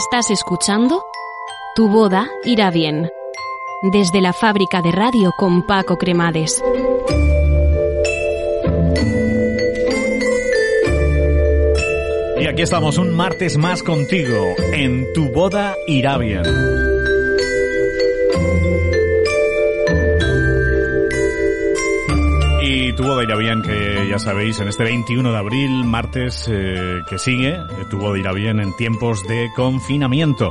Estás escuchando Tu boda irá bien. Desde la fábrica de radio con Paco Cremades. Y aquí estamos un martes más contigo en Tu boda irá bien. Y tu boda irá bien, que ya sabéis, en este 21 de abril, martes eh, que sigue, eh, tu boda irá bien en tiempos de confinamiento.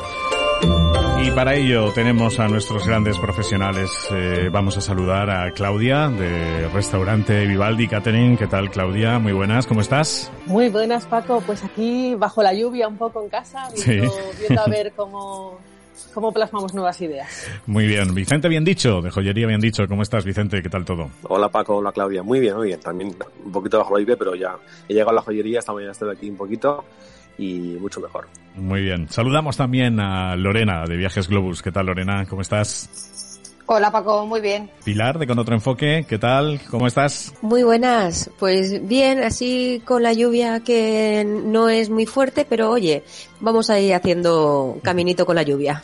Y para ello tenemos a nuestros grandes profesionales. Eh, vamos a saludar a Claudia de Restaurante Vivaldi Catering. ¿Qué tal, Claudia? Muy buenas, ¿cómo estás? Muy buenas, Paco. Pues aquí bajo la lluvia un poco en casa, viendo, viendo a ver cómo, cómo plasmamos nuevas ideas. Muy bien. Vicente, bien dicho, de Joyería, bien dicho. ¿Cómo estás, Vicente? ¿Qué tal todo? Hola, Paco. Hola, Claudia. Muy bien, muy bien. También un poquito bajo la lluvia, pero ya he llegado a la joyería. Esta mañana estoy aquí un poquito y mucho mejor. Muy bien. Saludamos también a Lorena de Viajes Globus. ¿Qué tal, Lorena? ¿Cómo estás? Hola Paco, muy bien. Pilar de Con Otro Enfoque, ¿qué tal? ¿Cómo estás? Muy buenas, pues bien, así con la lluvia que no es muy fuerte, pero oye, vamos a ir haciendo caminito con la lluvia.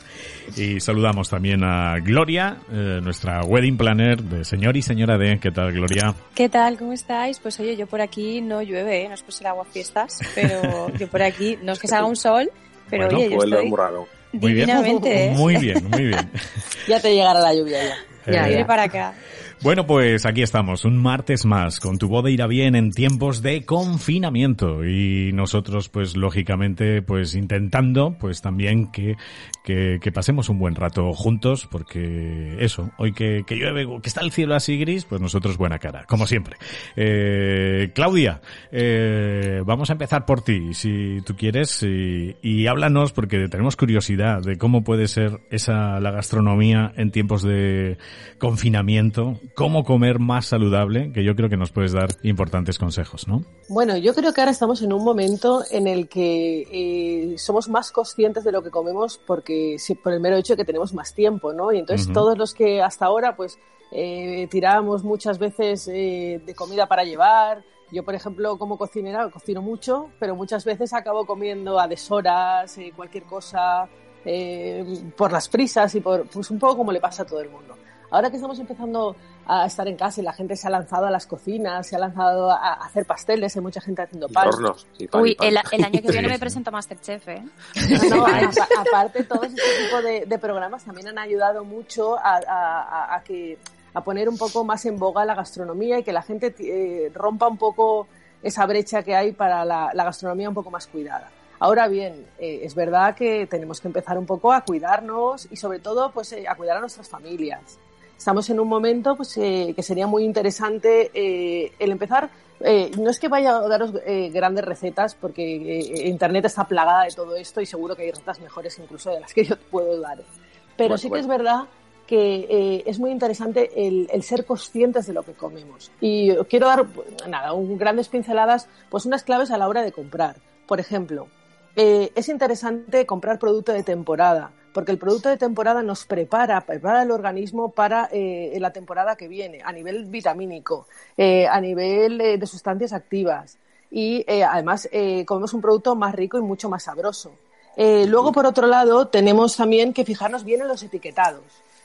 Y saludamos también a Gloria, eh, nuestra wedding planner de señor y señora D. ¿Qué tal, Gloria? ¿Qué tal? ¿Cómo estáis? Pues oye, yo por aquí no llueve, ¿eh? no es por ser agua fiestas, pero yo por aquí, no es que se haga un sol, pero bueno, oye, yo estoy muy raro. Muy bien. ¿eh? Muy bien, muy bien. Ya te llegará la lluvia ya. Ya, Eh, Viene para acá. Bueno, pues aquí estamos, un martes más, con tu boda irá bien en tiempos de confinamiento y nosotros, pues lógicamente, pues intentando, pues también que, que, que pasemos un buen rato juntos, porque eso, hoy que, que llueve, que está el cielo así gris, pues nosotros buena cara, como siempre. Eh, Claudia, eh, vamos a empezar por ti, si tú quieres, y, y háblanos, porque tenemos curiosidad de cómo puede ser esa la gastronomía en tiempos de confinamiento, cómo comer más saludable, que yo creo que nos puedes dar importantes consejos, ¿no? Bueno, yo creo que ahora estamos en un momento en el que eh, somos más conscientes de lo que comemos porque por el mero hecho de que tenemos más tiempo, ¿no? Y entonces todos los que hasta ahora pues eh, tirábamos muchas veces eh, de comida para llevar. Yo, por ejemplo, como cocinera, cocino mucho, pero muchas veces acabo comiendo a deshoras, eh, cualquier cosa, por las prisas y por, pues un poco como le pasa a todo el mundo. Ahora que estamos empezando a estar en casa y la gente se ha lanzado a las cocinas, se ha lanzado a hacer pasteles, hay mucha gente haciendo Y pan. hornos. y pan, y Uy, pan. el, el año que viene Sí, me sí. presento a Masterchef, ¿eh? No, no, a- aparte, todo este tipo de, de programas también han ayudado mucho a, a- a- a que, a poner un poco más en boga la gastronomía y que la gente eh, rompa un poco esa brecha que hay para la, la gastronomía un poco más cuidada. Ahora bien, eh, es verdad que tenemos que empezar un poco a cuidarnos y sobre todo pues, eh, a cuidar a nuestras familias. Estamos en un momento pues, eh, que sería muy interesante eh, el empezar. eh, no es que vaya a daros eh, grandes recetas, porque eh, Internet está plagada de todo esto y seguro que hay recetas mejores incluso de las que yo puedo dar. Pero Bueno, sí que bueno. es verdad que es muy interesante el, el ser conscientes de lo que comemos. Y quiero dar, nada, un, grandes pinceladas, pues unas claves a la hora de comprar. Por ejemplo, es interesante comprar producto de temporada, porque el producto de temporada nos prepara, prepara el organismo para eh, la temporada que viene, a nivel vitamínico, eh, a nivel eh, de sustancias activas. Y además comemos un producto más rico y mucho más sabroso. Luego, por otro lado, tenemos también que fijarnos bien en los etiquetados.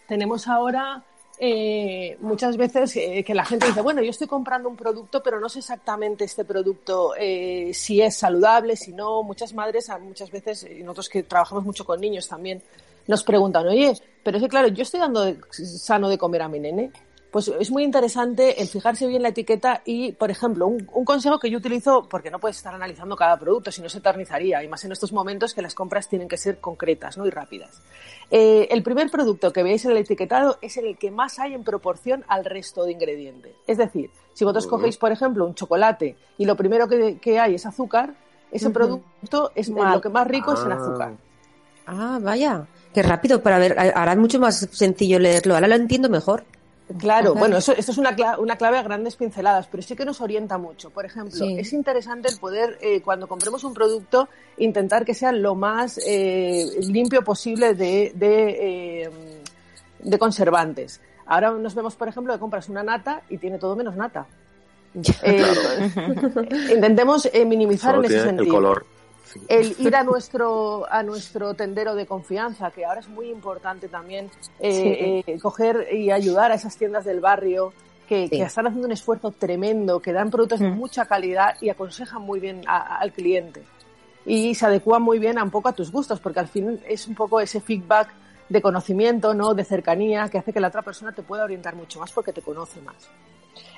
Tenemos ahora eh, muchas veces eh, que la gente dice, bueno, yo estoy comprando un producto, pero no sé exactamente este producto eh, si es saludable, si no. Muchas madres, muchas veces, y nosotros que trabajamos mucho con niños también, nos preguntan, oye, pero es que claro, yo estoy dando sano de comer a mi nene. Pues es muy interesante el fijarse bien la etiqueta y, por ejemplo, un, un consejo que yo utilizo, porque no puedes estar analizando cada producto, si no se eternizaría, y más en estos momentos que las compras tienen que ser concretas ¿no? y rápidas. Eh, el primer producto que veis en el etiquetado es el que más hay en proporción al resto de ingredientes. Es decir, si vosotros cogéis, por ejemplo, un chocolate y lo primero que, que hay es azúcar, ese producto es Mal. lo que más rico es en Ah. azúcar. Ah, vaya. Qué rápido para ver. Ahora es mucho más sencillo leerlo. Ahora lo entiendo mejor. Claro, bueno, eso, esto es una, cla- una clave a grandes pinceladas, pero sí que nos orienta mucho. Por ejemplo, Sí. es interesante el poder, eh, cuando compremos un producto, intentar que sea lo más eh, limpio posible de, de, eh, de conservantes. Ahora nos vemos, por ejemplo, que compras una nata y tiene todo menos nata. Eh, intentemos eh, minimizar Solo en ese sentido. el color. El ir a nuestro a nuestro tendero de confianza, que ahora es muy importante también eh, eh, coger y ayudar a esas tiendas del barrio que, Sí. que están haciendo un esfuerzo tremendo, que dan productos de Mm. mucha calidad y aconsejan muy bien a- al cliente y se adecúan muy bien a un poco a tus gustos, porque al fin es un poco ese feedback de conocimiento, ¿no? de cercanía, que hace que la otra persona te pueda orientar mucho más porque te conoce más.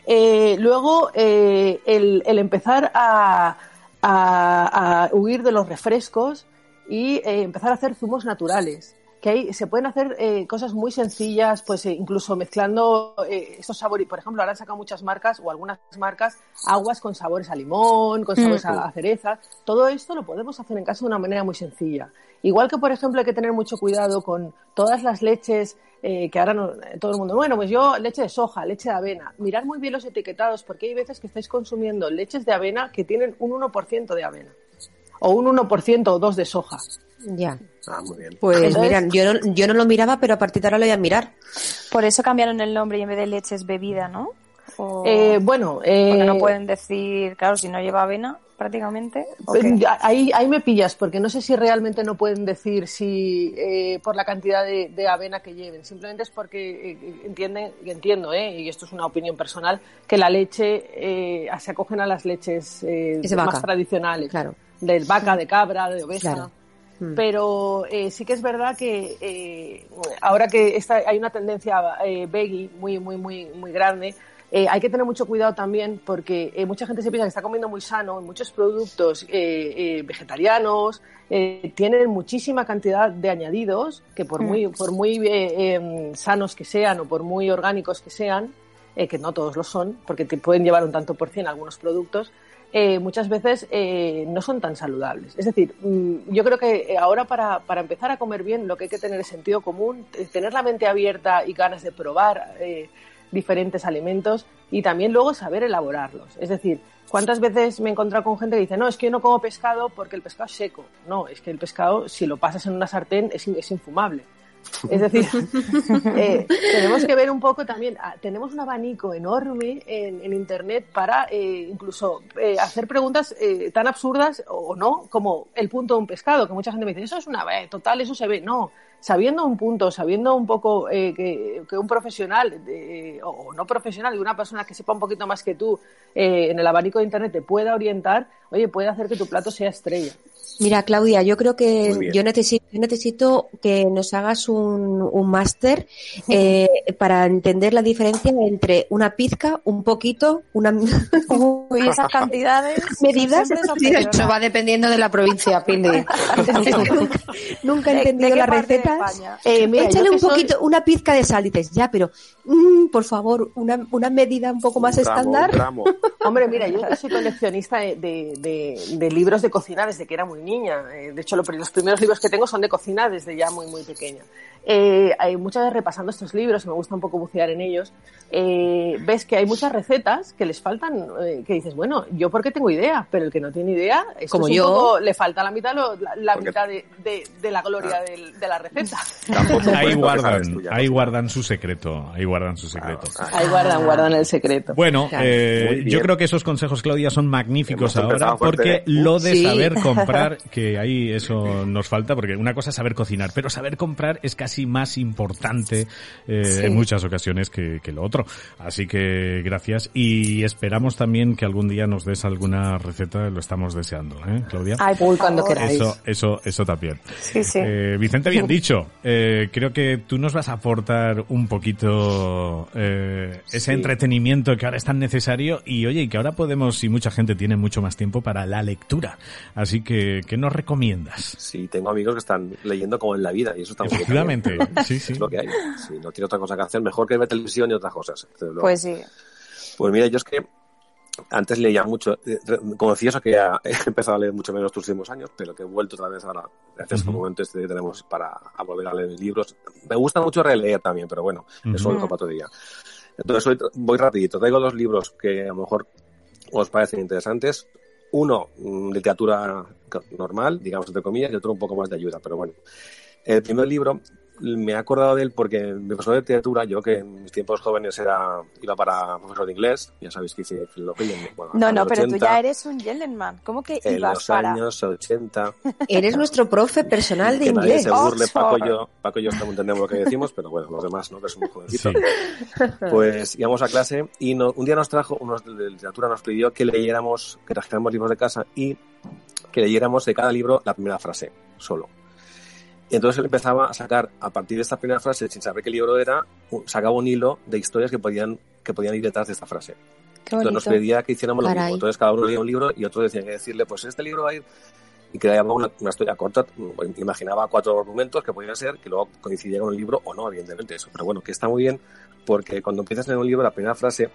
Eh, luego, eh, el, el empezar a, a- a huir de los refrescos y eh, empezar a hacer zumos naturales. Que ahí se pueden hacer eh, cosas muy sencillas, pues eh, incluso mezclando eh, estos sabores. Por ejemplo, ahora han sacado muchas marcas o algunas marcas aguas con sabores a limón, con sabores a, a cereza. Todo esto lo podemos hacer en casa de una manera muy sencilla. Igual que, por ejemplo, hay que tener mucho cuidado con todas las leches eh, que ahora no- todo el mundo, bueno, pues yo leche de soja, leche de avena. Mirar muy bien los etiquetados porque hay veces que estáis consumiendo leches de avena que tienen un 1% de avena o un 1% o 2 de soja. Ya. Ah, muy bien. Pues Entonces- mira, yo no, yo no lo miraba, pero a partir de ahora lo voy a mirar. Por eso cambiaron el nombre y en vez de leche es bebida, ¿no? O- Eh, bueno, eh, Porque no pueden decir, claro, si no lleva avena prácticamente. Eh, Ahí, ahí me pillas, porque no sé si realmente no pueden decir si eh, por la cantidad de, de avena que lleven. Simplemente es porque eh, entienden, y entiendo, eh, y esto es una opinión personal, que la leche eh, se acogen a las leches eh, más vaca. tradicionales. Claro. De vaca, de cabra, de oveja. Claro. Mm. Pero eh, sí que es verdad que eh, ahora que está, hay una tendencia eh, veggie muy, muy, muy, muy grande, eh, hay que tener mucho cuidado también porque eh, mucha gente se piensa que está comiendo muy sano. Muchos productos eh, eh, vegetarianos eh, tienen muchísima cantidad de añadidos que por Mm. muy, por muy em, sanos que sean o por muy orgánicos que sean, que no todos lo son, porque te pueden llevar un tanto por cien algunos productos, eh, muchas veces eh, no son tan saludables. Es decir, mm, yo creo que ahora para, para empezar a comer bien lo que hay que tener es sentido común, eh, tener la mente abierta y ganas de probar eh, diferentes alimentos y también luego saber elaborarlos. Es decir, ¿cuántas veces me he encontrado con gente que dice, no, es que no como pescado porque el pescado es seco? No, es que el pescado, si lo pasas en una sartén, es, es infumable. Es decir, eh, tenemos que ver un poco también, ah, tenemos un abanico enorme en, en Internet para eh, incluso eh, hacer preguntas eh, tan absurdas o no como el punto de un pescado, que mucha gente me dice, eso es una, eh, total, eso se ve. No, sabiendo un punto, sabiendo un poco eh, que, que un profesional eh, o no profesional, una persona que sepa un poquito más que tú eh, en el abanico de Internet te pueda orientar, oye, puede hacer que tu plato sea estrella. Mira, Claudia, yo creo que yo necesito, yo necesito que nos hagas un, un máster eh, para entender la diferencia entre una pizca, un poquito, una Uy, esas cantidades. medidas. Eso va dependiendo de la provincia, Pili. nunca, nunca he ¿De- de entendido las recetas. Eh, mira, Échale un soy- poquito, una pizca de sal, dices, ya, pero mm, por favor, una, una medida un poco más Un gramo, estándar. un gramo. Hombre, mira, yo soy coleccionista de, de- de- de libros de cocina desde que era muy niña. Eh, De hecho, lo- los primeros libros que tengo son de cocina desde ya muy, muy pequeña. Eh, hay muchas veces repasando estos libros, y me gusta un poco bucear en ellos, eh, ves que hay muchas recetas que les faltan, eh, que dices, bueno, yo porque tengo idea, pero el que no tiene idea, esto Como es un yo. poco- le falta la mitad, lo- la, la Porque- mitad de, de- de la gloria del- de la receta. Ahí guardan, tú ahí guardan su secreto, ahí guardan su secreto. Claro, Ahí guardan, guardan el secreto. Bueno, Claro. eh, yo creo que esos consejos, Claudia, son magníficos Hemos ahora, fuerte, porque ¿eh? lo de Sí. saber comprar, que ahí eso nos falta, porque una cosa es saber cocinar, pero saber comprar es casi más importante eh, Sí. en muchas ocasiones que, que lo otro. Así que gracias y esperamos también que algún día nos des alguna receta, lo estamos deseando, ¿eh, Claudia? Ay, por Uy, cuando queráis. Eso, eso, eso también. Sí, sí. Eh, Vicente, bien dicho. Eh, creo que tú nos vas a aportar un poquito eh, ese Sí. entretenimiento que ahora es tan necesario y oye, y que ahora podemos, y mucha gente tiene mucho más tiempo para la lectura. Así que, ¿qué nos recomiendas? Sí, tengo amigos que están leyendo como en la vida y eso está muy bien sí, sí. Es lo que hay. Si no tiene otra cosa que hacer, mejor que ver televisión y otras cosas. luego. Pues sí. Pues mira, yo es que antes leía mucho, eh, confieso que ya he empezado a leer mucho menos estos últimos años, pero que he vuelto otra vez ahora, gracias a Ujú. este momento este que tenemos para a volver a leer libros. Me gusta mucho releer también, pero bueno, eso Ujú. lo dejo para otro día. Entonces hoy voy rapidito, traigo dos libros que a lo mejor os parecen interesantes. Uno, mm, literatura normal, digamos entre comillas, y otro un poco más de ayuda, pero bueno. El primer libro me he acordado de él porque mi profesor de literatura, yo que en mis tiempos jóvenes era iba para profesor de inglés, ya sabéis que hice filología. en- Bueno, No, no, los pero tú 80, ya eres un gentleman. ¿Cómo que En ibas los para...? años 80. Eres nuestro profe personal de que nadie inglés. se burle. Paco y yo, Paco y yo estamos entendemos lo que decimos, pero bueno, los demás, ¿no? Que somos jovencitos. Sí. Pues íbamos a clase y no- un día nos trajo, unos de literatura nos pidió que leyéramos, que trajéramos libros de casa y que leyéramos de cada libro la primera frase, solo. Y entonces él empezaba a sacar, a partir de esta primera frase, sin saber qué libro era, sacaba un hilo de historias que podían, que podían ir detrás de esta frase. Qué Entonces nos pedía que hiciéramos lo Caray. mismo. Entonces cada uno leía un libro y otro decía que decirle, pues este libro va a ir y era una, una historia corta, mm, imaginaba cuatro argumentos que podían ser, que luego coincidía con el libro o no, evidentemente eso. Pero bueno, que está muy bien porque cuando empiezas en un libro, la primera frase,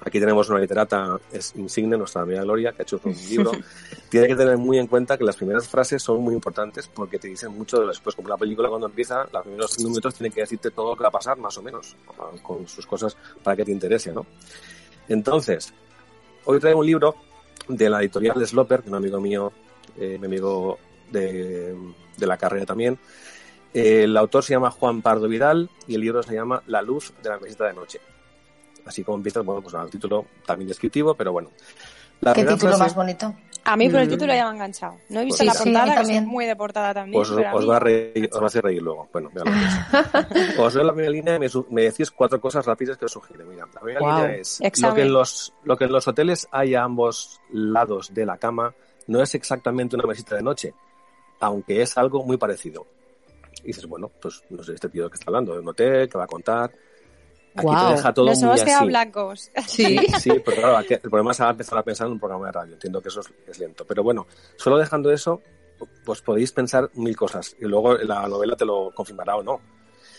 aquí tenemos una literata es insigne, nuestra amiga Gloria, que ha hecho un libro, tiene que tener muy en cuenta que las primeras frases son muy importantes porque te dicen mucho de después, como la película cuando empieza, los primeros minutos tiene que decirte todo lo que va a pasar, más o menos, con sus cosas para que te interese, ¿no? Entonces, hoy traigo un libro de la editorial Sloper, que es un amigo mío, eh, mi amigo de, de la carrera también. El autor se llama Juan Pardo Vidal y el libro se llama La luz de la mesita de noche. Así como empieza, bueno, pues el título también descriptivo, pero bueno. La ¿Qué título frase, más bonito? A mí por el Mm. título ya me ha enganchado. No he visto Pues la sí, sí, portada, que también. soy muy de portada también. Pues pero a os va, a reír, os va a hacer reír luego. Bueno, ya lo. Os doy la primera línea y me, me decís cuatro cosas rápidas que os sugiero. Mira, la primera Guau. línea es lo que, en los, lo que en los hoteles hay a ambos lados de la cama no es exactamente una mesita de noche, aunque es algo muy parecido. Y dices, bueno, pues no sé, este tío que está hablando de un hotel, que va a contar. Aquí te deja todo Nos muy hemos quedado así. blancos. Sí. Sí, pero claro, aquí- el problema es ahora empezar a pensar en un programa de radio. Entiendo que eso es, es lento. Pero bueno, solo dejando eso, pues podéis pensar mil cosas. Y luego la novela te lo confirmará o no.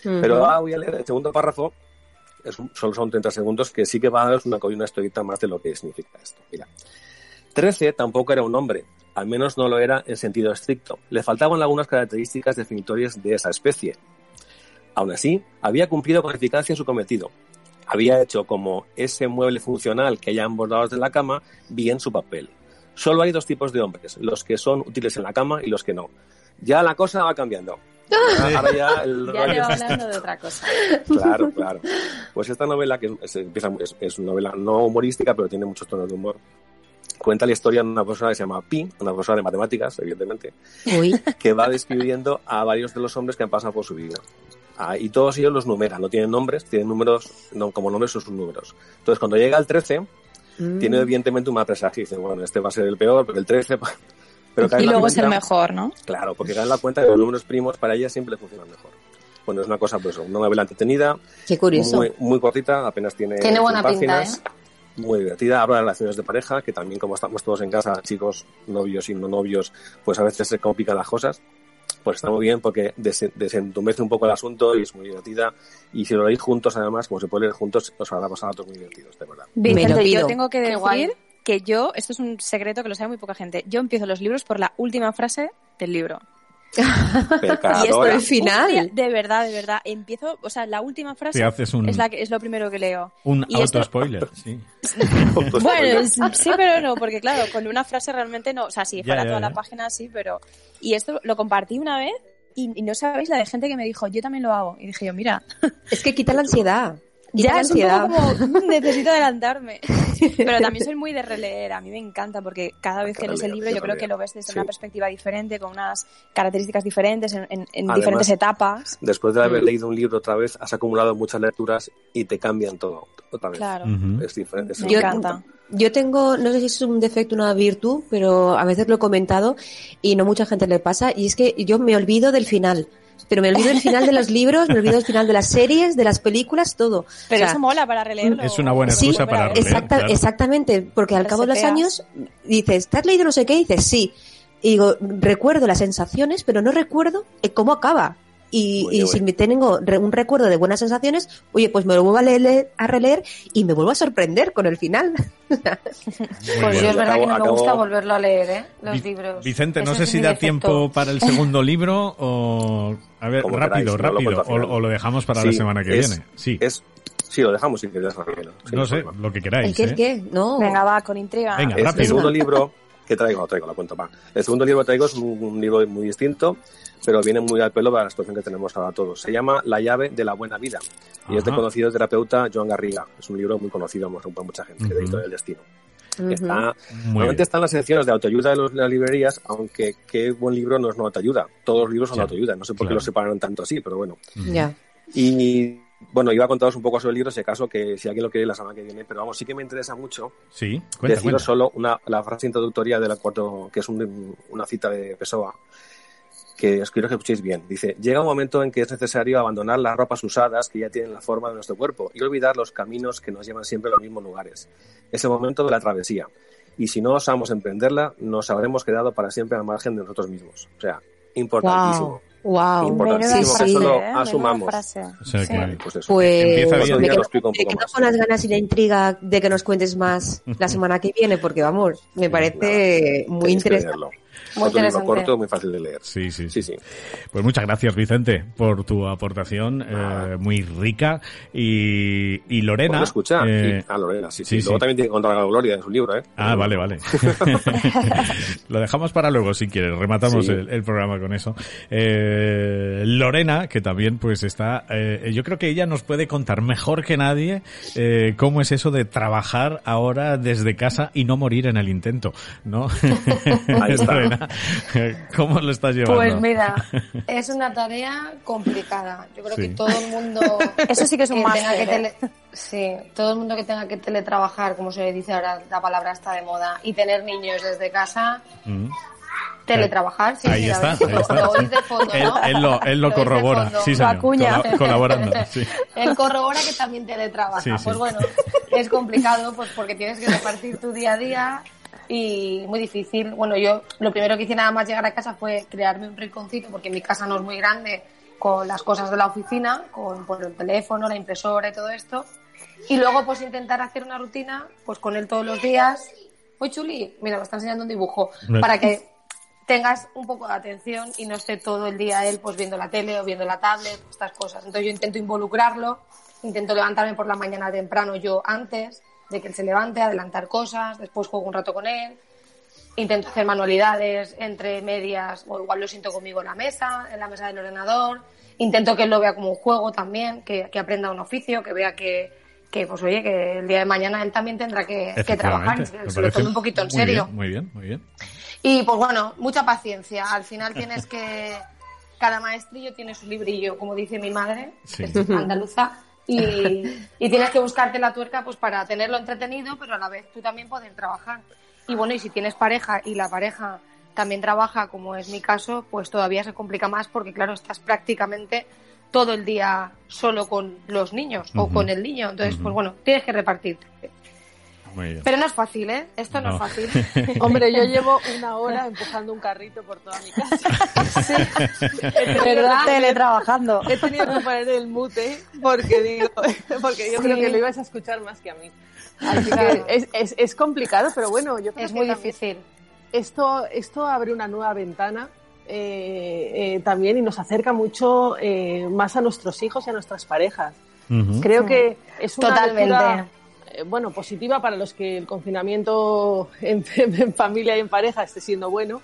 Pero ahora voy a leer el segundo párrafo. Es un- solo son 30 segundos que sí que va a daros una, una historieta más de lo que significa esto. Mira. 13 tampoco era un hombre. Al menos no lo era en sentido estricto. Le faltaban algunas características definitorias de esa especie. Aún así, había cumplido con eficacia su cometido. Había hecho como ese mueble funcional que hay a ambos lados de la cama bien su papel. Solo hay dos tipos de hombres, los que son útiles en la cama y los que no. Ya la cosa va cambiando. Ahora ahora ya el Ya rollo hablando de otra cosa. Claro, claro. Pues esta novela, que es, empieza, es, es una novela no humorística, pero tiene muchos tonos de humor, cuenta la historia de una persona que se llama Pi, una profesora de matemáticas, evidentemente, Uy, que va describiendo a varios de los hombres que han pasado por su vida. Ah, y todos ellos los numeran, no tienen nombres, tienen números, no, como nombres son sus números. Entonces, cuando llega al 13, Mm. tiene evidentemente un mal presagio. Dice, bueno, este va a ser el peor, pero el 13... pa- Pero Y luego es el mejor, ¿no? Claro, porque cae en la cuenta que los números primos para ella siempre funcionan mejor. Bueno, es una cosa, pues, una novela entretenida, qué curioso. muy, muy cortita, apenas tiene, Tiene buena 100 pinta, páginas. Muy divertida, habla de relaciones de pareja, que también como estamos todos en casa, chicos, novios y no novios, pues a veces se complican las cosas. Pues está muy bien porque des- desentumece un poco el asunto y es muy divertida. Y si lo leéis juntos, además, como se puede leer juntos, os habrá pasado a todos muy divertidos, de verdad. Vicente, yo tengo que decir guay. que yo, esto es un secreto que lo sabe muy poca gente, yo empiezo los libros por la última frase del libro. Pecadora. Y esto el es final. de verdad, de verdad. Empiezo, o sea, la última frase Te haces un, es, la que, es lo primero que leo. un y esto- auto-spoiler, sí. Bueno, sí, pero no, porque claro, con una frase realmente no, o sea, si Ya, fuera ya, toda ya. la página sí, pero... Y esto lo compartí una vez y, y no sabéis la de gente que me dijo, yo también lo hago. Y dije yo, mira, Es que quita la ansiedad. Ya un ansiedad. poco como, "Mm, necesito adelantarme. Pero también soy muy de releer, a mí me encanta porque cada vez que lees el libro yo yo creo que lo ves desde Sí. una perspectiva diferente, con unas características diferentes, en, en- en Además, diferentes etapas. Después de haber Mm. leído un libro otra vez, has acumulado muchas lecturas y te cambian todo otra vez. Claro. Es diferente. es me Yo- encanta. Yo tengo, no sé si es un defecto o una virtud, pero a veces lo he comentado y no mucha gente le pasa, y es que yo me olvido del final. Pero me olvido del final de los libros, me olvido del final de las series, de las películas, todo. Pero O sea, eso mola para releerlo. Es una buena Sí, excusa para ver. releer. Exacta- claro. Exactamente, porque al cabo de los años dices, ¿te has leído no sé qué? Y dices, sí. Y digo, recuerdo las sensaciones, pero no recuerdo eh, cómo acaba. Y, y si me tengo re- un recuerdo de buenas sensaciones, oye, pues me lo vuelvo a leer, a releer y me vuelvo a sorprender con el final. Pues yo es verdad acabo- que no me gusta volverlo a leer, ¿eh? Los Vi- libros. Vicente, no Ese sé si da defecto. tiempo para el segundo libro o... A ver, Como rápido, queráis, no lo rápido. o, o lo dejamos para la semana que es- viene. Sí, Es, sí, lo dejamos si queréis. No sé, problema. lo que ¿El queráis. qué, ¿eh? qué? No. Venga, va, con intriga. Venga, rápido. el segundo libro ¿Qué traigo? Lo traigo, lo cuento más. El segundo libro que traigo es un, un libro muy distinto, pero viene muy al pelo para la situación que tenemos ahora todos. Se llama La llave de la buena vida y es del Ajá. conocido terapeuta Joan Garriga. Es un libro muy conocido por mucha gente, Ujú. de Editorial Destino. Está, normalmente bien. están las secciones de autoayuda de, los- de las librerías, aunque qué buen libro no es no autoayuda. Todos los libros son Ya, autoayuda. No sé por qué claro. los separaron tanto así, pero bueno. Ya. Y bueno, iba a contaros un poco sobre el libro, si acaso, que si alguien lo quiere la semana que viene, pero vamos, sí que me interesa mucho Sí, cuenta, deciros cuenta. solo una, la frase introductoria del acuerdo, que es un- una cita de Pessoa, que os quiero que escuchéis bien. Dice, llega un momento en que es necesario abandonar las ropas usadas que ya tienen la forma de nuestro cuerpo y olvidar los caminos que nos llevan siempre a los mismos lugares. Es el momento de la travesía. Y si no osamos emprenderla, nos habremos quedado para siempre al margen de nosotros mismos. O sea, importantísimo. Wow. Importantísimo Sí, que sí. eso lo ¿eh? Asumamos. frase. O sea, Sí. que- Pues eso. Pues Empieza Otro bien. me día quedo, lo explico un me poco quedo con las ganas y la intriga de que nos cuentes más la semana que viene, porque vamos, me parece muy interesante. Muy Otro libro interesante. corto, muy fácil de leer. Sí, sí, Sí, sí. Pues muchas gracias, Vicente, por tu aportación eh, muy rica. Y, y Lorena. Bueno, escucha. eh, y- ah, Lorena, sí, sí, sí. Luego sí. también tiene que contar a Gloria en su libro, ¿eh? Ah, vale, vale. Lo dejamos para luego si quieres. Rematamos Sí. el, el programa con eso. Eh, Lorena, que también pues está, eh, yo creo que ella nos puede contar mejor que nadie eh, cómo es eso de trabajar ahora desde casa y no morir en el intento, ¿no? Ahí está. ¿cómo lo estás llevando? Pues mira, es una tarea complicada. Yo creo Sí. que todo el mundo Eso sí que es un máster, que ¿eh? tele- sí, todo el mundo que tenga que teletrabajar, como se dice ahora, la palabra está de moda, y tener niños desde casa, Mm. teletrabajar, sí, Ahí sí, está, ahí lo- está. Lo oís de fondo, Él, ¿no? él lo, él lo corrobora, sí señor, colaborando, sí. Él corrobora que también teletrabaja. Sí, sí. Pues bueno, es complicado pues porque tienes que repartir tu día a día y muy difícil. Bueno, yo lo primero que hice nada más llegar a casa fue crearme un rinconcito porque mi casa no es muy grande con las cosas de la oficina, con por el teléfono, la impresora y todo esto. Y luego pues intentar hacer una rutina pues con él todos los días. Uy, Chuli, mira, me está enseñando un dibujo. Para que tengas un poco de atención y no esté todo el día él pues viendo la tele o viendo la tablet, estas cosas. Entonces yo intento involucrarlo, intento levantarme por la mañana temprano yo antes de que él se levante, adelantar cosas, después juego un rato con él, intento hacer manualidades entre medias o igual lo siento conmigo en la mesa, en la mesa del ordenador, intento que él lo vea como un juego también, que, que aprenda un oficio, que vea que, que pues oye, que el día de mañana él también tendrá que, que trabajar, se lo tome un poquito en muy serio. bien, muy bien, muy bien. Y pues bueno, mucha paciencia. Al final tienes que. Cada maestrillo tiene su librillo, como dice mi madre, Sí. que es andaluza. Y, y tienes que buscarte la tuerca pues para tenerlo entretenido, pero a la vez tú también poder trabajar. Y bueno, y si tienes pareja y la pareja también trabaja, como es mi caso, pues todavía se complica más porque, claro, estás prácticamente todo el día solo con los niños o con el niño. Entonces, pues bueno, tienes que repartirte. Muy bien. Pero no es fácil, ¿eh? Esto no, No. es fácil. Hombre, yo llevo una hora empujando un carrito por toda mi casa. ¿Verdad? Teletrabajando. He tenido que poner el mute porque digo, porque yo Sí. creo que lo ibas a escuchar más que a mí. Así Claro. que es, es, es complicado, pero bueno, yo creo Es que muy difícil. esto, esto abre una nueva ventana eh, eh, también y nos acerca mucho eh, más a nuestros hijos y a nuestras parejas. Creo que es una Totalmente. lectura, bueno, positiva para los que el confinamiento en, en familia y en pareja esté siendo bueno,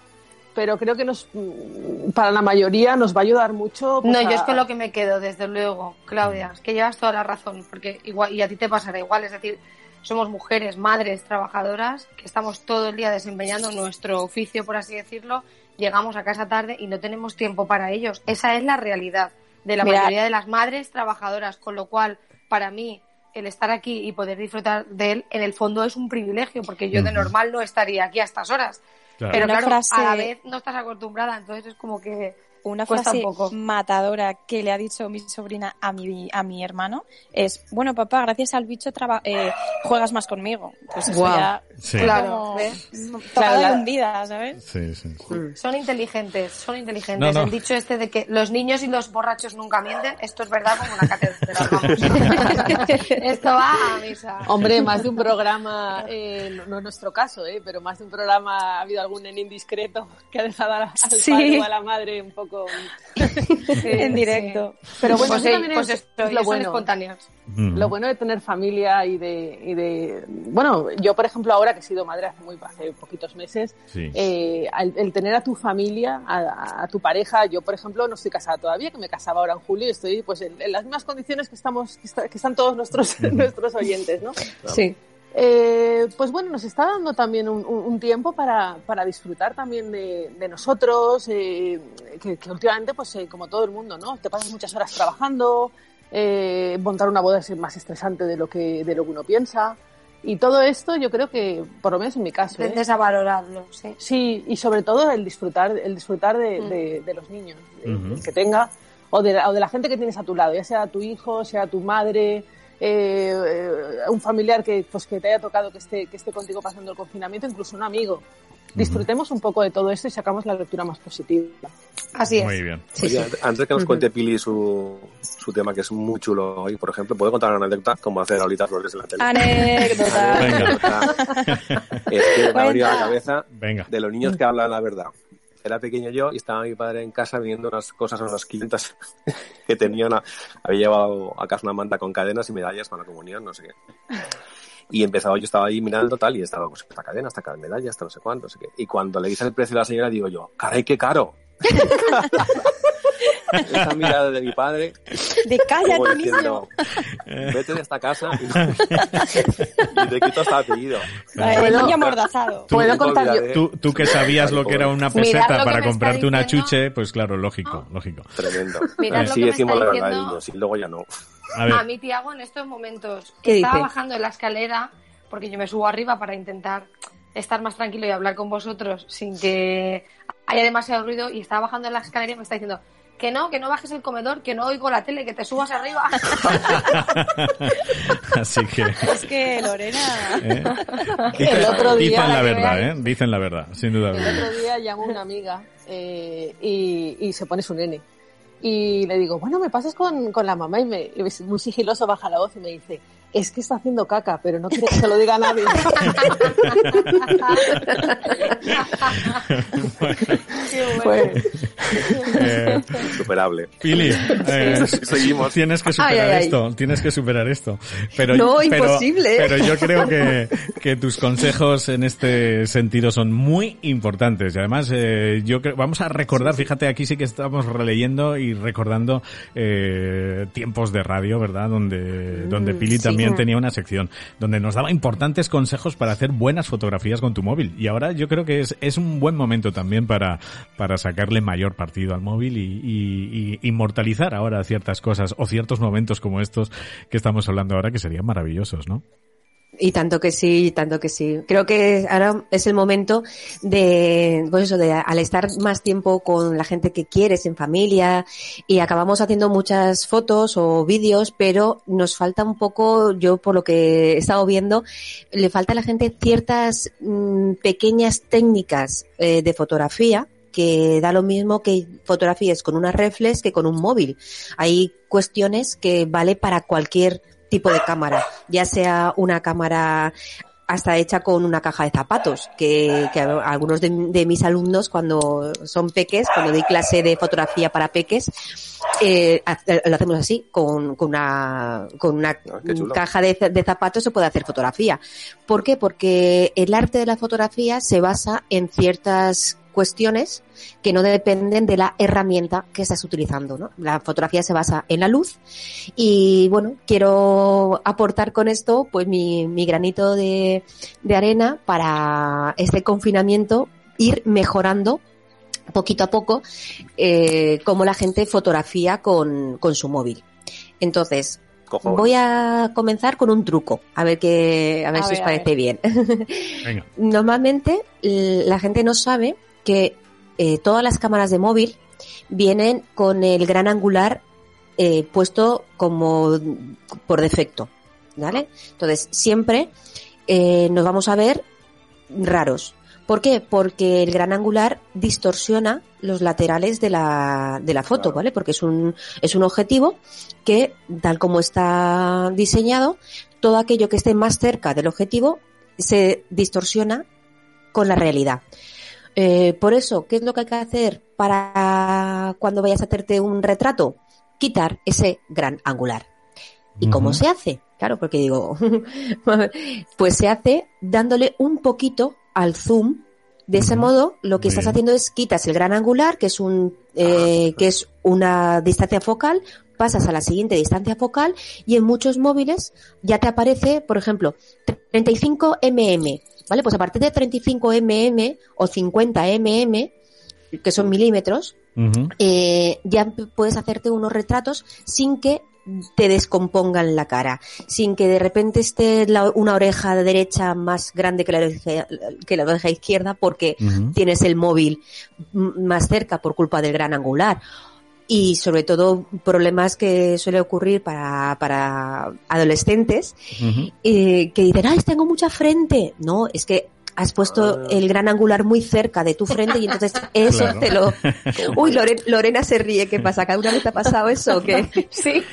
pero creo que nos, mm, para la mayoría nos va a ayudar mucho. pues, No, yo es con lo que me quedo, desde luego, Claudia, es que llevas toda la razón, porque igual, y a ti te pasará igual, es decir, somos mujeres, madres, trabajadoras, que estamos todo el día desempeñando nuestro oficio, por así decirlo, llegamos a casa tarde y no tenemos tiempo para ellos. Esa es la realidad de la mayoría de las madres trabajadoras, con lo cual, para mí, el estar aquí y poder disfrutar de él, en el fondo es un privilegio, porque yo de normal no estaría aquí a estas horas. Claro. Pero Una claro, frase- a la vez no estás acostumbrada, entonces es como que Una Cuesta frase un poco. matadora que le ha dicho mi sobrina a mi, a mi hermano es, bueno papá, gracias al bicho traba- eh, juegas más conmigo. Pues eso Guau. ya Sí. Claro, Claro, la- hundida, ¿sabes? Sí, sí. Son inteligentes, son inteligentes. No, no. El dicho este de que los niños y los borrachos nunca mienten, esto es verdad como una catedral. vamos. esto va a misa. Hombre, más de un programa, eh, no, no es nuestro caso, eh, pero más de un programa ha habido algún nene indiscreto que ha dejado a la- al Sí. padre o a la madre un poco... en directo. Pero bueno, pues, eso sí, también pues es, esto, es lo bueno. espontáneos. Ujú. Lo bueno de tener familia y de, y de... Bueno, yo, por ejemplo, ahora que he sido madre hace, muy, hace poquitos meses, Sí. eh, al- el tener a tu familia, a, a tu pareja, yo, por ejemplo, no estoy casada todavía, que me casaba ahora en julio y estoy pues en, en las mismas condiciones que, estamos, que, está- que están todos nuestros, nuestros oyentes, ¿no? Sí. Eh, pues bueno, nos está dando también un, un- un tiempo para, para disfrutar también de, de nosotros, eh, que, que últimamente, pues eh, como todo el mundo, ¿no? Te pasas muchas horas trabajando, eh, montar una boda es más estresante de lo que, de lo que uno piensa. Y todo esto yo creo que, por lo menos en mi caso, ¿eh? Aprendes a valorarlo, sí. Sí, y sobre todo el disfrutar, el disfrutar de, Mm. de- de los niños, que tenga, o de, la, o de la gente que tienes a tu lado, ya sea tu hijo, sea tu madre, eh, eh, un familiar que, pues, que te haya tocado que esté, que esté contigo pasando el confinamiento, incluso un amigo. Disfrutemos un poco de todo esto y sacamos la lectura más positiva. Así es. Muy bien. Sí, Oye, sí. antes- que nos cuente Pili su, su tema, que es muy chulo hoy, por ejemplo, ¿puedo contar una anécdota como hacer ahorita flores en la tele? Anécdota. Venga. Es que me ha venido a la cabeza Venga. de los niños que hablan la verdad. Era pequeño yo y estaba mi padre en casa viendo unas cosas unas clientas que tenían, a- había llevado a casa una manta con cadenas y medallas para la comunión, no sé qué. Y empezaba, yo estaba ahí mirando tal y estaba, pues, esta cadena, esta medalla, esta no sé cuánto, no sé qué. Y cuando le dice el precio a la señora, digo yo, caray, qué caro. Esa mirada de mi padre, De cállate, niño. vete de esta casa y, y te quito hasta apellido. Bueno, niño amordazado. Tú- ¿Puedo contar yo? Tú, tú que sabías lo que era una peseta para comprarte una chuche, pues claro, lógico, lógico. Tremendo. Mirad sí decimos la verdad, niños, y luego ya no. A ver, A mí, Tiago, en estos momentos ¿Qué estaba dice? bajando en la escalera porque yo me subo arriba para intentar estar más tranquilo y hablar con vosotros sin que haya demasiado ruido y estaba bajando en la escalera y me está diciendo que no, que no bajes el comedor, que no oigo la tele, que te subas arriba. así que... Es que Lorena. ¿eh? El otro día, Dicen la verdad, ¿eh? Dicen la verdad, sin duda El otro día llamo a una amiga eh, y, y se pone su nene. Y le digo, bueno, me pasas con, con la mamá y, me, y es muy sigiloso baja la voz y me dice, es que está haciendo caca, pero no quiere que se lo diga a nadie. Qué bueno. Pues, Eh, Superable. Pili, eh, Seguimos. tienes que superar Ay, ay, ay. esto, tienes que superar esto. Pero, No, pero- imposible. Pero yo creo que, que tus consejos en este sentido son muy importantes. Y además, eh, yo creo, vamos a recordar, fíjate, aquí sí que estamos releyendo y recordando eh, tiempos de radio, ¿verdad? Donde, donde Pili sí. también tenía una sección donde nos daba importantes consejos para hacer buenas fotografías con tu móvil. Y ahora yo creo que es, es un buen momento también para, para sacarle mayor partido al móvil y, y- y inmortalizar ahora ciertas cosas o ciertos momentos como estos que estamos hablando ahora que serían maravillosos, ¿no? Y tanto que sí, y tanto que sí. Creo que ahora es el momento de, pues eso, de al estar más tiempo con la gente que quieres en familia y acabamos haciendo muchas fotos o vídeos, pero nos falta un poco, yo por lo que he estado viendo, le falta a la gente ciertas mm, pequeñas técnicas eh, de fotografía que da lo mismo que fotografíes con una reflex que con un móvil. Hay cuestiones que vale para cualquier tipo de cámara, ya sea una cámara hasta hecha con una caja de zapatos, que, que algunos de, de mis alumnos cuando son peques, cuando doy clase de fotografía para peques, eh, ha- lo hacemos así, con, con una, con una Ah, caja de, de zapatos se puede hacer fotografía. ¿Por qué? Porque el arte de la fotografía se basa en ciertas cuestiones que no dependen de la herramienta que estás utilizando, ¿no? La fotografía se basa en la luz y bueno, quiero aportar con esto pues mi, mi granito de, de arena para este confinamiento ir mejorando poquito a poco eh, cómo la gente fotografía con, con su móvil. Entonces, voy a comenzar con un truco, a ver que, a ver A si os ver, parece bien. Venga. Normalmente la gente no sabe que eh, todas las cámaras de móvil vienen con el gran angular eh, puesto como por defecto, ¿vale? Entonces siempre eh, nos vamos a ver raros. ¿Por qué? Porque el gran angular distorsiona los laterales de la, de la foto, Claro. ¿vale? Porque es un, es un objetivo que, tal como está diseñado, todo aquello que esté más cerca del objetivo se distorsiona con la realidad. Eh, por eso, ¿qué es lo que hay que hacer para cuando vayas a hacerte un retrato? Quitar ese gran angular. ¿Y cómo se hace? Claro, porque digo, pues se hace dándole un poquito al zoom. De ese modo, lo que Muy estás bien. haciendo es quitas el gran angular, que es un, eh, que es una distancia focal, pasas a la siguiente distancia focal y en muchos móviles ya te aparece, por ejemplo, 35 mm, ¿vale? Pues a partir de 35 mm o 50 mm, que son milímetros, eh, ya puedes hacerte unos retratos sin que te descompongan la cara, sin que de repente esté la- una oreja derecha más grande que la oreja, que la oreja izquierda porque tienes el móvil más cerca por culpa del gran angular. Y sobre todo problemas que suele ocurrir para, para adolescentes eh, que dicen, ay, tengo mucha frente. No, es que has puesto Ah. el gran angular muy cerca de tu frente y entonces eso Claro. te lo... Uy, Lore- Lorena se ríe, ¿qué pasa? ¿Cada una vez te ha pasado eso o qué? Sí.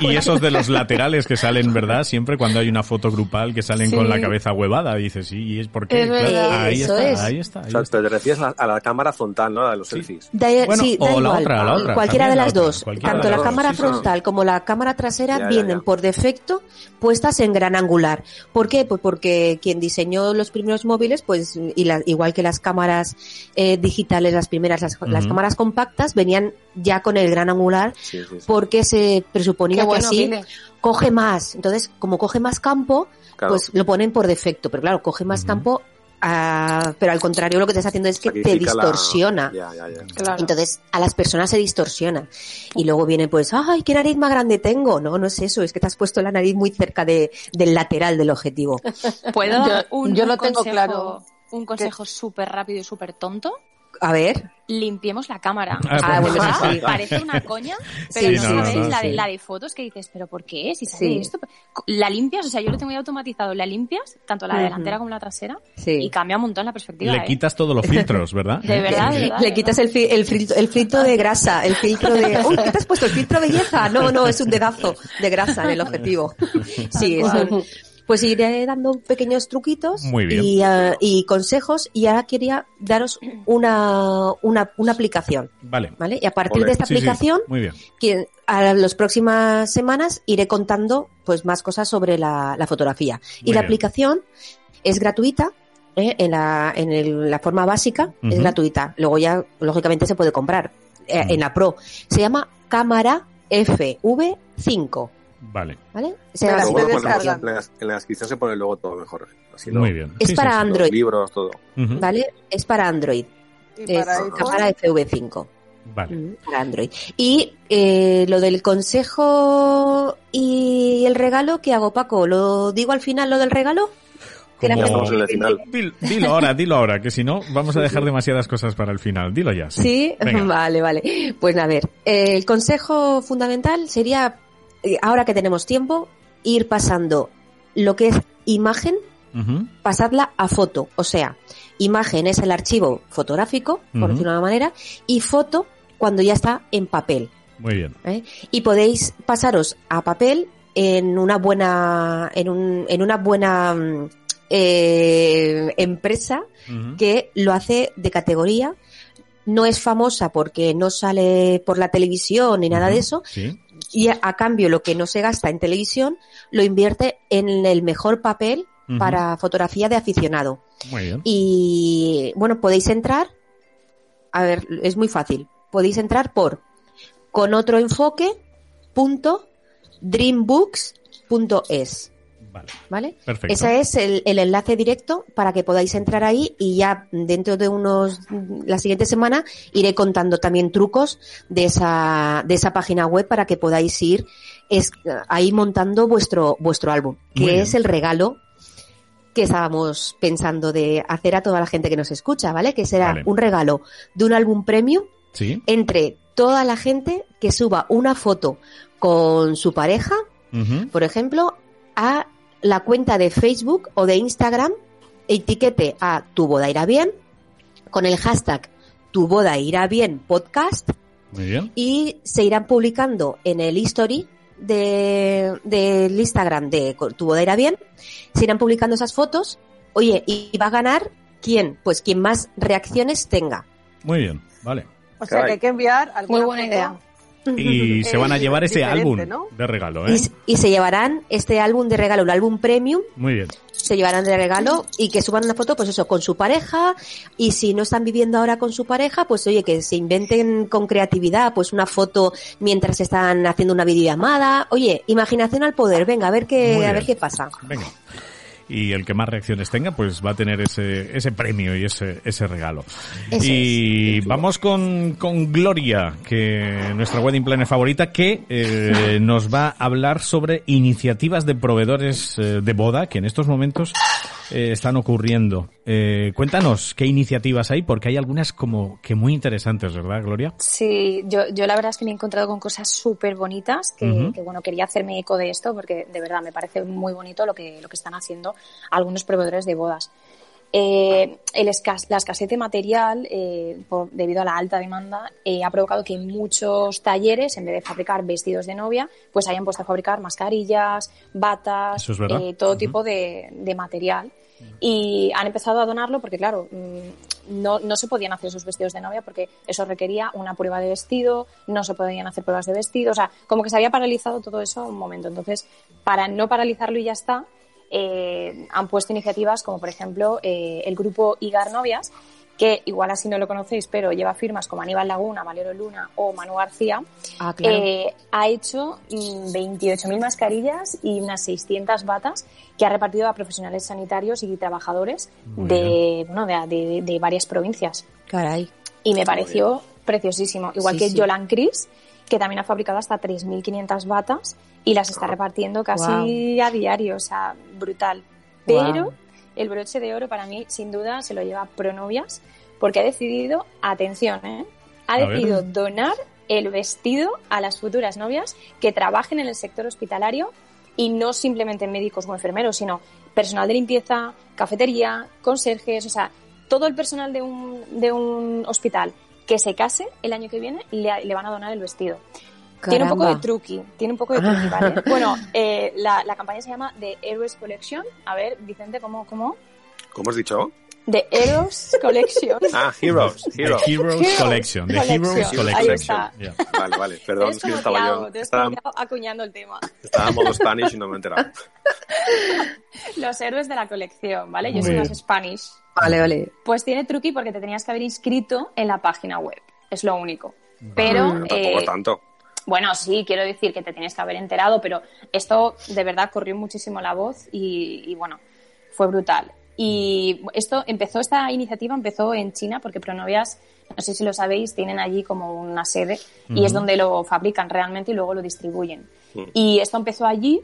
Y, y esos de los laterales que salen, ¿verdad? Siempre cuando hay una foto grupal que salen con la cabeza huevada, dices, sí, ¿y es porque Es ahí Eso está, es. ahí está. ahí O sea, está. te refieres a la, a la cámara frontal, ¿no? De los Sí. selfies. Da, Bueno, sí, da o la otra, la otra, Cualquiera de la las dos. Tanto la dos, cámara sí, sí. frontal como la cámara trasera Ya, ya, vienen ya. por defecto puestas en gran angular. ¿Por qué? Pues porque quien diseñó los primeros móviles, pues y la- igual que las cámaras eh, digitales, las primeras, las, las cámaras compactas venían ya con el gran angular Sí, sí, sí. porque se presuponía bueno, que así coge más. Entonces, como coge más campo, Claro. pues lo ponen por defecto. Pero claro, coge más campo, ah, pero al contrario lo que te está haciendo es que te la- distorsiona. Ya, ya, ya. Claro. Entonces, a las personas se distorsiona. Y luego viene pues, ay, qué nariz más grande tengo. No, no es eso, es que te has puesto la nariz muy cerca de, del lateral del objetivo. ¿Puedo Yo- un, yo un lo tengo consejo, claro. un consejo súper rápido y súper tonto? A ver, Limpiemos la cámara. Ah, Ah, pues, bueno, ¿verdad? sí. Parece una coña, pero Sí, no, no, no, sabéis no, la, sí. de, la de fotos que dices, pero ¿por qué? Si sale Sí. esto, la limpias, o sea, yo lo tengo ya automatizado, la limpias, tanto la delantera como la trasera, sí. y cambia un montón la perspectiva. Le ¿eh? quitas todos los filtros, ¿verdad? De verdad, de verdad. Le quitas el, fi- el, filtro, el filtro de grasa, el filtro de... Uy, ¿qué te has puesto? ¿El filtro belleza? No, no, es un dedazo de grasa en el objetivo. Sí, eso. Pues iré dando pequeños truquitos Muy bien. Y, ah, y consejos y ahora quería daros una, una, una aplicación, Vale. ¿vale? Y a partir de esta Sí, sí, aplicación Muy bien. que a las próximas semanas iré contando pues más cosas sobre la, la fotografía. Muy y la aplicación es gratuita. ¿eh? En, la, en el- la forma básica es gratuita. Luego ya, lógicamente, se puede comprar eh, en la Pro. Se llama Cámara FV5. Vale. ¿Vale? Se Me la llama Luego estoy lo ponemos descargando. en la, en la descripción se pone luego todo mejor. Así lo- Muy bien. Es Sí, para sí. Android. Los libros, todo. ¿Vale? Es para Android. Y Es para iPhone, cámara FV5. Vale. Para Android. Y eh, lo del consejo y el regalo, ¿qué hago, Paco? ¿Lo digo al final lo del regalo? Como- Ya estamos en el final. Dil- Dilo ahora, dilo ahora, que si no vamos a dejar demasiadas cosas para el final. Dilo ya. Sí, vale, vale. Pues a ver, eh, el consejo fundamental sería, ahora que tenemos tiempo, ir pasando lo que es imagen, Ujú. pasarla a foto. O sea, imagen es el archivo fotográfico, por Ujú. decirlo de una manera, y foto cuando ya está en papel. Muy bien. ¿eh? Y podéis pasaros a papel en una buena, en, un, en una buena mm, eh, empresa que lo hace de categoría. No es famosa porque no sale por la televisión ni nada de eso. Sí. Y a, a cambio lo que no se gasta en televisión lo invierte en el mejor papel para fotografía de aficionado. Muy bien. Y bueno, podéis entrar. A ver, es muy fácil. Podéis entrar por con otro enfoque punto dreambooks.es. Vale. ¿Vale? Perfecto. Ese es el, el enlace directo para que podáis entrar ahí y ya dentro de unos, la siguiente semana iré contando también trucos de esa, de esa página web para que podáis ir es, ahí montando vuestro, vuestro álbum, que Muy bien. es el regalo que estábamos pensando de hacer a toda la gente que nos escucha, ¿vale? Que será Vale. un regalo de un álbum premium Sí. entre toda la gente que suba una foto con su pareja por ejemplo, a la cuenta de Facebook o de Instagram, etiquete a Tu Boda Irá Bien con el hashtag Tu Boda Irá Bien Podcast Muy bien. y se irán publicando en el history de, del Instagram de Tu Boda Irá Bien, se irán publicando esas fotos. Oye, y va a ganar quién? Pues quien más reacciones tenga. Muy bien. Vale. O sea que hay que enviar alguna Muy buena idea. Y se van a llevar ese álbum ¿no? de regalo, ¿eh? Y, y se llevarán este álbum de regalo, el álbum premium, Muy bien. se llevarán de regalo y que suban una foto, pues eso, con su pareja. Y si no están viviendo ahora con su pareja, pues oye, que se inventen con creatividad, pues una foto mientras están haciendo una videollamada. Oye, imaginación al poder, venga, a ver qué, a ver qué pasa. Venga. Y el que más reacciones tenga, pues va a tener ese, ese premio y ese, ese regalo. Eso y vamos con, con Gloria, que nuestra wedding planner favorita, que eh, nos va a hablar sobre iniciativas de proveedores eh, de boda que en estos momentos eh, están ocurriendo. Eh, cuéntanos qué iniciativas hay, porque hay algunas como que muy interesantes, ¿verdad, Gloria? Sí, yo, yo la verdad es que me he encontrado con cosas súper bonitas que, bueno, quería hacerme eco de esto porque de verdad me parece muy bonito lo que, lo que están haciendo algunos proveedores de bodas. Eh, el escas- la escasez de material, eh, por- debido a la alta demanda, eh, ha provocado que muchos talleres, en vez de fabricar vestidos de novia, pues hayan puesto a fabricar mascarillas, batas, es eh, todo Ujú. tipo de, de material. Y han empezado a donarlo porque, claro, mm, no, no se podían hacer esos vestidos de novia porque eso requería una prueba de vestido, no se podían hacer pruebas de vestido, o sea, como que se había paralizado todo eso un momento. Entonces, para no paralizarlo y ya está, eh, han puesto iniciativas como, por ejemplo, eh, el grupo Igar Novias, que igual así no lo conocéis, pero lleva firmas como Aníbal Laguna, Valero Luna o Manu García, Ah, claro. eh, ha hecho mm, 28.000 mascarillas y unas 600 batas que ha repartido a profesionales sanitarios y trabajadores de, bueno, de, de- de varias provincias. Caray. Y me pareció preciosísimo. Igual Sí, que sí. Jolan Cris, que también ha fabricado hasta 3.500 batas y las está repartiendo casi a diario, o sea, brutal. Pero el broche de oro para mí, sin duda, se lo lleva Pronovias, porque ha decidido, atención, ¿eh? ha decidido donar el vestido a las futuras novias que trabajen en el sector hospitalario y no simplemente médicos o enfermeros, sino personal de limpieza, cafetería, conserjes, o sea, todo el personal de un, de un hospital que se case el año que viene le, le van a donar el vestido. Tiene un poco de truqui, tiene un poco de truqui, ¿vale? Bueno, eh, la, la campaña se llama The Heroes Collection. A ver, Vicente, ¿cómo? ¿Cómo? ¿Cómo has dicho? The Heroes Collection. Ah, Heroes, The Heroes. Heroes, Heroes Collection. The Collection. Heroes Ahí Collection. está. Yeah. Vale, vale, perdón, es que estaba yo. Estaba, acuñando el tema. estaba en modo Spanish y no me he enterado. Los héroes de la colección, ¿vale? Yo soy bien. más Spanish. Vale, vale. Pues tiene truqui porque te tenías que haber inscrito en la página web. Es lo único. Pero, Mm. Tampoco eh, tanto. bueno, sí, quiero decir que te tienes que haber enterado, pero esto de verdad corrió muchísimo la voz y, y, bueno, fue brutal. Y esto empezó, esta iniciativa empezó en China porque Pronovias, no sé si lo sabéis, tienen allí como una sede y es donde lo fabrican realmente y luego lo distribuyen. Y esto empezó allí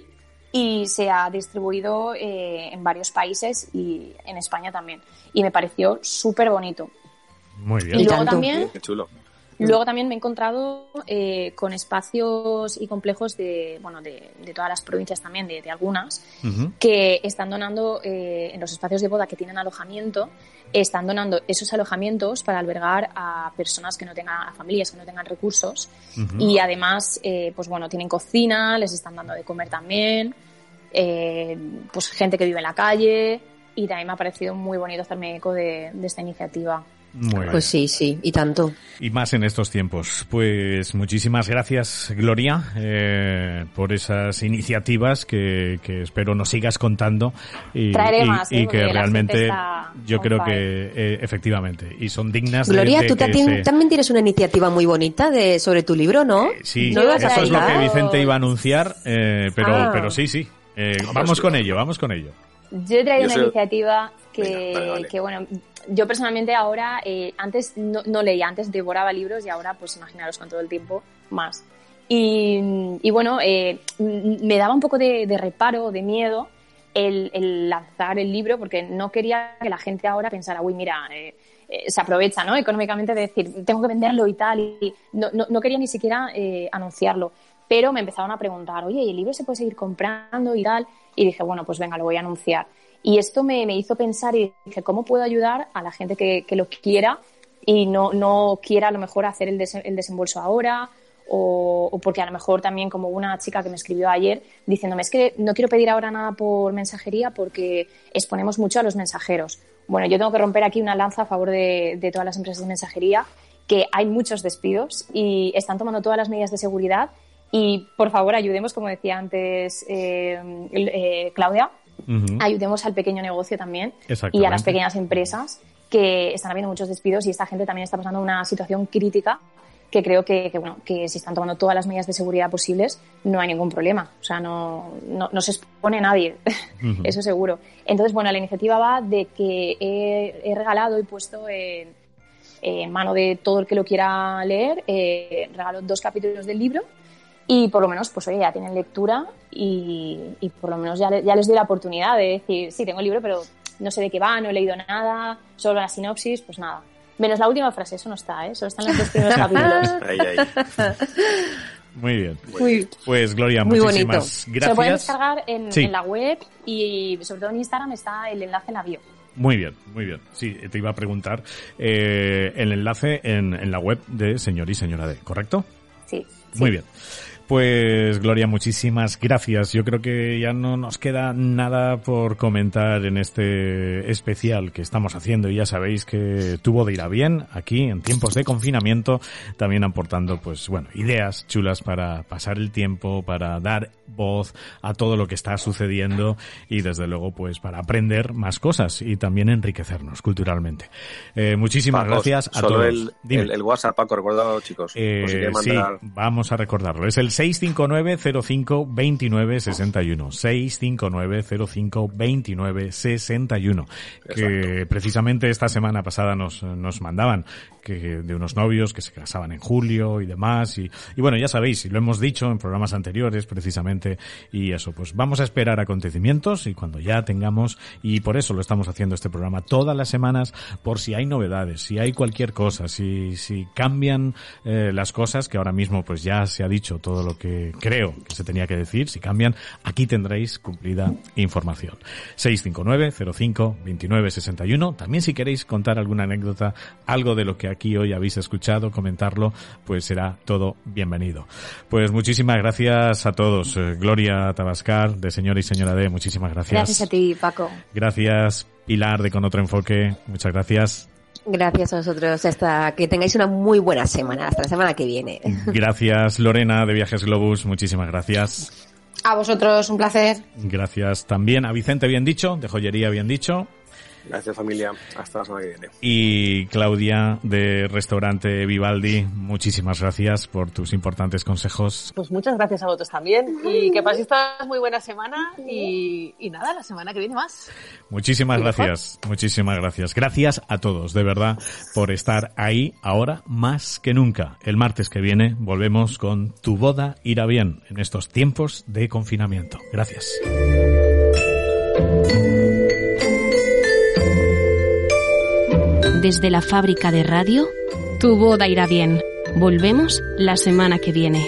y se ha distribuido eh, en varios países y en España también. Y me pareció súper bonito. Muy Y bien. Y luego tanto. también Qué chulo. Luego también me he encontrado eh, con espacios y complejos de, bueno, de, de todas las provincias también, de, de algunas, que están donando eh, en los espacios de boda que tienen alojamiento, están donando esos alojamientos para albergar a personas que no tengan, a familias que no tengan recursos. Y además, eh, pues bueno, tienen cocina, les están dando de comer también, eh, pues gente que vive en la calle. Y también me ha parecido muy bonito hacerme eco de, de esta iniciativa. Muy bien. Pues sí, sí, y tanto. Y más en estos tiempos. Pues muchísimas gracias, Gloria, eh, por esas iniciativas que, que espero nos sigas contando y, Traeré y- más, ¿eh? y que realmente yo creo que eh, efectivamente y son dignas de- Gloria, de, tú que también, se- también tienes una iniciativa muy bonita de sobre tu libro, ¿no? Sí, ¿No lo vas a eso es lo que? Vicente iba a anunciar, eh, pero, Ah. pero sí, sí. Vamos pues sí. con ello, vamos con ello. Yo he traído Yo una soy- iniciativa que, Venga, vale, vale. que, bueno, yo personalmente ahora, eh, antes no, no leía, antes devoraba libros y ahora, pues imaginaros con todo el tiempo, más. Y, y bueno, eh, me daba un poco de, de reparo, de miedo el, el lanzar el libro porque no quería que la gente ahora pensara, uy, mira, eh, eh, se aprovecha ¿no? económicamente de decir, tengo que venderlo y tal. Y no, no, no quería ni siquiera anunciarlo. Pero me empezaron a preguntar, oye, ¿y el libro se puede seguir comprando y tal? Y dije, bueno, pues venga, lo voy a anunciar. Y esto me, me hizo pensar y dije, ¿cómo puedo ayudar a la gente que, que lo quiera y no, no quiera a lo mejor hacer el, des- el desembolso ahora? O, o porque a lo mejor también como una chica que me escribió ayer diciéndome es que no quiero pedir ahora nada por mensajería porque exponemos mucho a los mensajeros. Bueno, yo tengo que romper aquí una lanza a favor de, de todas las empresas de mensajería que hay muchos despidos y están tomando todas las medidas de seguridad y por favor ayudemos, como decía antes eh, eh, Claudia, ayudemos al pequeño negocio también y a las pequeñas empresas que están habiendo muchos despidos y esta gente también está pasando una situación crítica que creo que, que, bueno, que si están tomando todas las medidas de seguridad posibles no hay ningún problema. O sea, no, no, no se expone nadie, eso seguro. Entonces, bueno, la iniciativa va de que he, he regalado y puesto en, en mano de todo el que lo quiera leer, eh, regalo dos capítulos del libro y por lo menos, pues oye, ya tienen lectura y, y por lo menos ya, le- ya les doy la oportunidad de decir, sí, tengo el libro, pero no sé de qué va, no he leído nada, solo la sinopsis, pues nada. Menos la última frase, eso no está, ¿eh? Solo están los dos primeros capítulos. Ahí, ahí. Muy bien. Muy- Pues Gloria, Muy muchísimas Se lo pueden gracias. descargar en, Sí. en la web y sobre todo en Instagram está el enlace en la bio. Muy bien, muy bien. Sí, te iba a preguntar eh, el enlace en, en la web de Señor y Señora D, ¿correcto? Sí. Muy bien. Pues Gloria, muchísimas gracias. Yo creo que ya no nos queda nada por comentar en este especial que estamos haciendo y ya sabéis que tuvo de ir a bien aquí en tiempos de confinamiento, también aportando pues bueno, ideas chulas para pasar el tiempo, para dar voz a todo lo que está sucediendo y desde luego pues para aprender más cosas y también enriquecernos culturalmente. Eh, muchísimas Paco, gracias a solo todos. El, Dime. el, el WhatsApp, Paco, recuerda, chicos. Eh, sí, mandar- vamos a recordarlo. Es el 659-05-29-61. 659-05-29-61. Que precisamente esta semana pasada nos, nos mandaban que de unos novios que se casaban en julio y demás. Y, y bueno, ya sabéis, y lo hemos dicho en programas anteriores precisamente. Y eso, pues vamos a esperar acontecimientos y cuando ya tengamos, y por eso lo estamos haciendo este programa todas las semanas, por si hay novedades, si hay cualquier cosa, si, si cambian eh, las cosas, que ahora mismo pues ya se ha dicho todo lo que creo que se tenía que decir, si cambian, aquí tendréis cumplida información. 659-05-2961. También si queréis contar alguna anécdota, algo de lo que aquí hoy habéis escuchado, comentarlo, pues será todo bienvenido. Pues muchísimas gracias a todos. Eh, Gloria Tabascar, de Señora y Señora D, muchísimas gracias. Gracias a ti, Paco. Gracias, Pilar, de Con Otro Enfoque. Muchas gracias. Gracias a vosotros. Hasta que tengáis una muy buena semana. Hasta la semana que viene. Gracias, Lorena, de Viajes Globus. Muchísimas gracias. A vosotros, un placer. Gracias también a Vicente, bien dicho, de Joyería, bien dicho. Gracias, familia. Hasta la semana que viene. Y Claudia, de Restaurante Vivaldi. Muchísimas gracias por tus importantes consejos. Pues muchas gracias a vosotros también y que paséis todas muy buena semana y, y nada, la semana que viene más. Muchísimas mejor. gracias, muchísimas gracias. Gracias a todos, de verdad, por estar ahí ahora más que nunca. El martes que viene volvemos con Tu boda irá bien en estos tiempos de confinamiento. Gracias. Desde la fábrica de radio, tu boda irá bien. Volvemos la semana que viene.